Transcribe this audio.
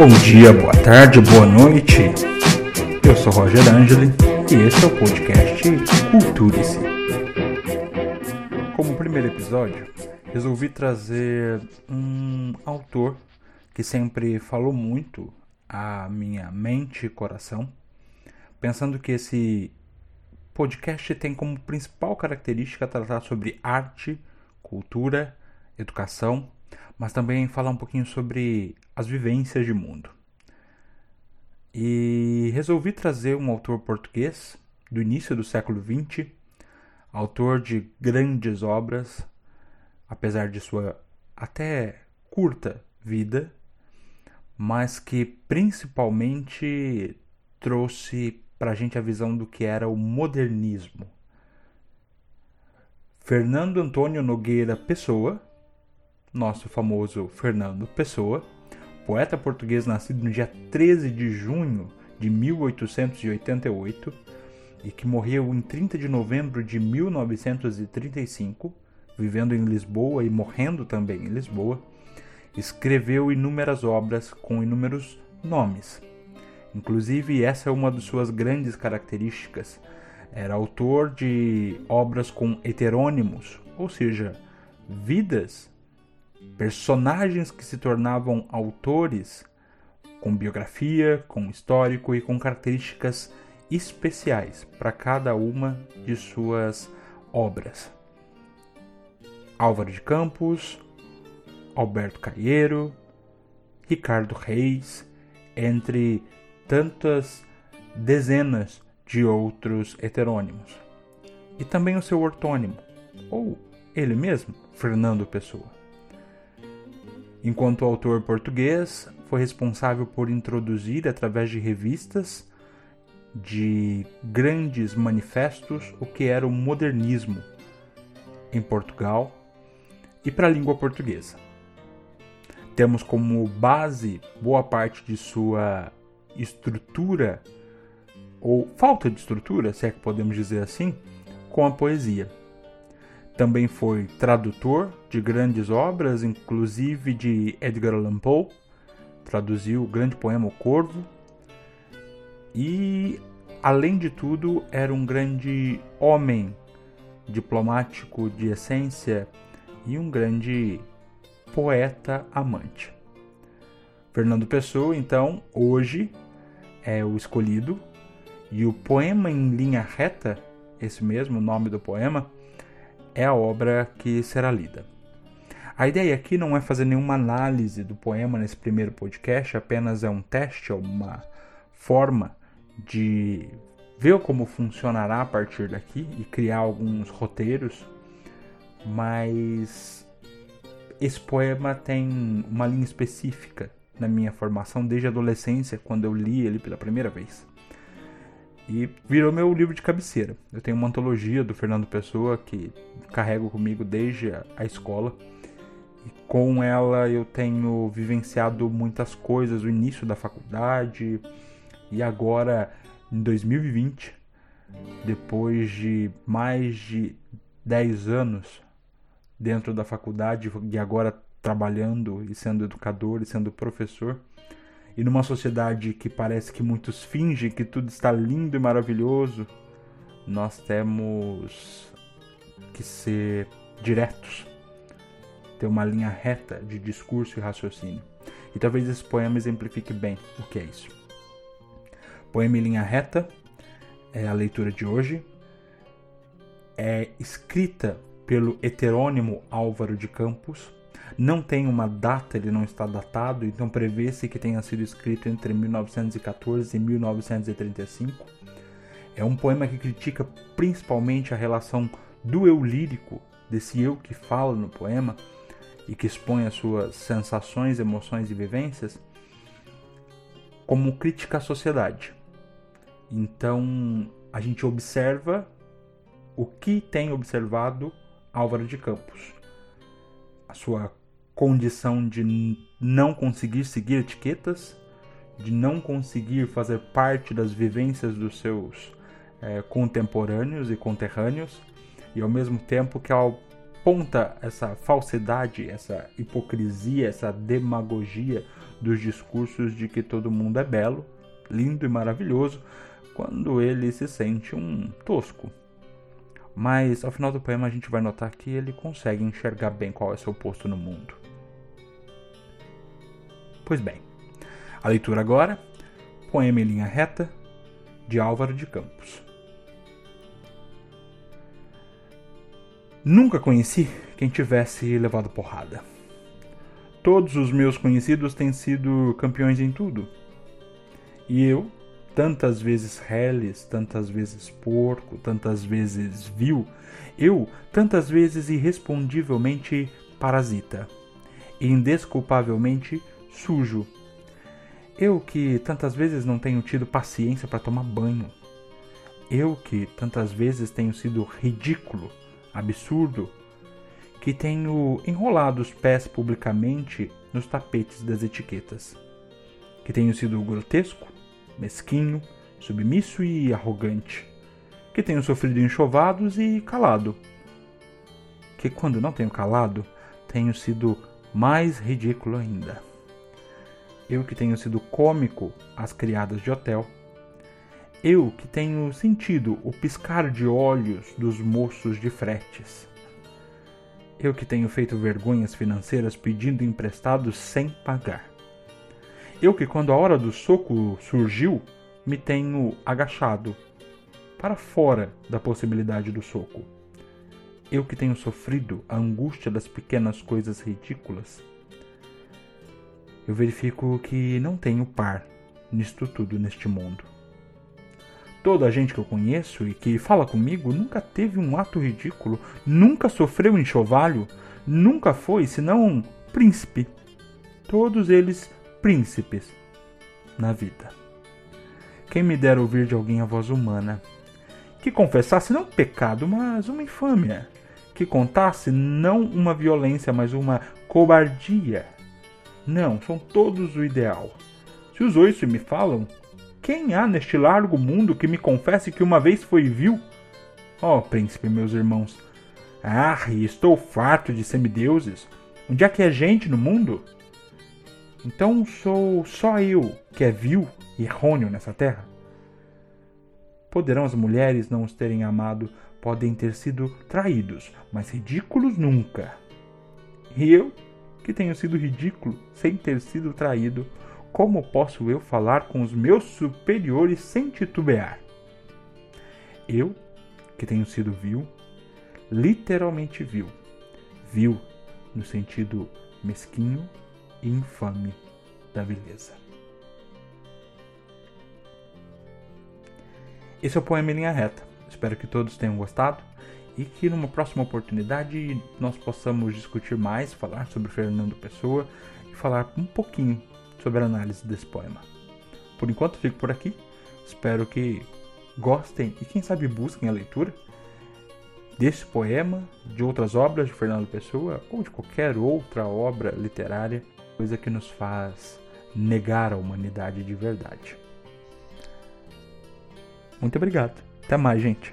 Bom dia, boa tarde, boa noite. Eu sou Roger Angeli e esse é o podcast Culture-se. Como primeiro episódio, resolvi trazer um autor que sempre falou muito à minha mente e coração, pensando que esse podcast tem como principal característica tratar sobre arte, cultura, educação, mas também falar um pouquinho sobre as vivências de mundo. E resolvi trazer um autor português do início do século XX, autor de grandes obras, apesar de sua até curta vida, mas que principalmente trouxe para a gente a visão do que era o modernismo. Fernando Antônio Nogueira Pessoa, nosso famoso Fernando Pessoa, poeta português nascido no dia 13 de junho de 1888 e que morreu em 30 de novembro de 1935, vivendo em Lisboa e morrendo também em Lisboa, escreveu inúmeras obras com inúmeros nomes Inclusive, essa é uma de suas grandes características. Era autor de obras com heterônimos, ou seja, vidas, personagens que se tornavam autores com biografia, com histórico e com características especiais para cada uma de suas obras. Álvaro de Campos, Alberto Carieiro, Ricardo Reis, entre tantas dezenas de outros heterônimos. E também o seu ortônimo, ou ele mesmo, Fernando Pessoa. Enquanto autor português, foi responsável por introduzir, através de revistas, de grandes manifestos, o que era o modernismo em Portugal e para a língua portuguesa. Temos como base boa parte de sua estrutura, ou falta de estrutura, se é que podemos dizer assim, com a poesia. Também foi tradutor de grandes obras, inclusive de Edgar Allan Poe, traduziu o grande poema O Corvo, e, além de tudo, era um grande homem diplomático de essência e um grande poeta amante. Fernando Pessoa, então, hoje é o escolhido, e o poema em linha reta, esse mesmo nome do poema, é a obra que será lida. A ideia aqui não é fazer nenhuma análise do poema nesse primeiro podcast, apenas é um teste, é uma forma de ver como funcionará a partir daqui e criar alguns roteiros, mas esse poema tem uma linha específica na minha formação desde a adolescência, quando eu li ele pela primeira vez. E virou meu livro de cabeceira. Eu tenho uma antologia do Fernando Pessoa que carrego comigo desde a escola. E com ela eu tenho vivenciado muitas coisas, o início da faculdade e agora em 2020, depois de mais de 10 anos dentro da faculdade e agora trabalhando e sendo educador e sendo professor. E numa sociedade que parece que muitos fingem que tudo está lindo e maravilhoso, nós temos que ser diretos, ter uma linha reta de discurso e raciocínio. E talvez esse poema exemplifique bem o que é isso. Poema em linha reta é a leitura de hoje. É escrita pelo heterônimo Álvaro de Campos não tem uma data, ele não está datado, então prevê-se que tenha sido escrito entre 1914 e 1935. É um poema que critica principalmente a relação do eu lírico, desse eu que fala no poema e que expõe as suas sensações, emoções e vivências, como crítica à sociedade. Então a gente observa o que tem observado Álvaro de Campos, a sua condição de não conseguir seguir etiquetas, de não conseguir fazer parte das vivências dos seus é, contemporâneos e conterrâneos, e ao mesmo tempo que ao aponta essa falsidade, essa hipocrisia, essa demagogia dos discursos de que todo mundo é belo, lindo e maravilhoso, quando ele se sente um tosco. Mas ao final do poema a gente vai notar que ele consegue enxergar bem qual é seu posto no mundo. Pois bem, a leitura agora, poema em linha reta, de Álvaro de Campos. Nunca conheci quem tivesse levado porrada. Todos os meus conhecidos têm sido campeões em tudo. E eu, tantas vezes reles, tantas vezes porco, tantas vezes vil, eu, tantas vezes irrespondivelmente parasita, indesculpavelmente sujo eu que tantas vezes não tenho tido paciência para tomar banho. Eu que tantas vezes tenho sido ridículo, absurdo, que tenho enrolado os pés publicamente nos tapetes das etiquetas. Que tenho sido grotesco, mesquinho, submisso e arrogante. Que tenho sofrido enxovados e calado. Que quando não tenho calado, tenho sido mais ridículo ainda eu que tenho sido cômico às criadas de hotel, eu que tenho sentido o piscar de olhos dos moços de fretes, eu que tenho feito vergonhas financeiras pedindo emprestados sem pagar, eu que, quando a hora do soco surgiu, me tenho agachado para fora da possibilidade do soco. Eu que tenho sofrido a angústia das pequenas coisas ridículas eu verifico que não tenho par nisto tudo neste mundo. Toda a gente que eu conheço e que fala comigo nunca teve um ato ridículo, nunca sofreu enxovalho, nunca foi senão um príncipe. Todos eles príncipes na vida. Quem me dera ouvir de alguém a voz humana, que confessasse não um pecado, mas uma infâmia, que contasse não uma violência, mas uma cobardia não, são todos o ideal. Se os oito me falam, quem há neste largo mundo que me confesse que uma vez foi vil? Oh, príncipe, meus irmãos, ah, estou farto de semideuses. Onde é que é gente no mundo? Então sou só eu que é vil e errôneo nessa terra? Poderão as mulheres não os terem amado, podem ter sido traídos, mas ridículos nunca. E eu que tenho sido ridículo sem ter sido traído, como posso eu falar com os meus superiores sem titubear? Eu, que tenho sido vil, literalmente vil, vil no sentido mesquinho infame da beleza. Esse é o poema em linha reta. Espero que todos tenham gostado e que numa próxima oportunidade nós possamos discutir mais, falar sobre Fernando Pessoa e falar um pouquinho sobre a análise desse poema. Por enquanto fico por aqui. Espero que gostem e quem sabe busquem a leitura desse poema, de outras obras de Fernando Pessoa ou de qualquer outra obra literária, coisa que nos faz negar a humanidade de verdade. Muito obrigado. Até mais, gente.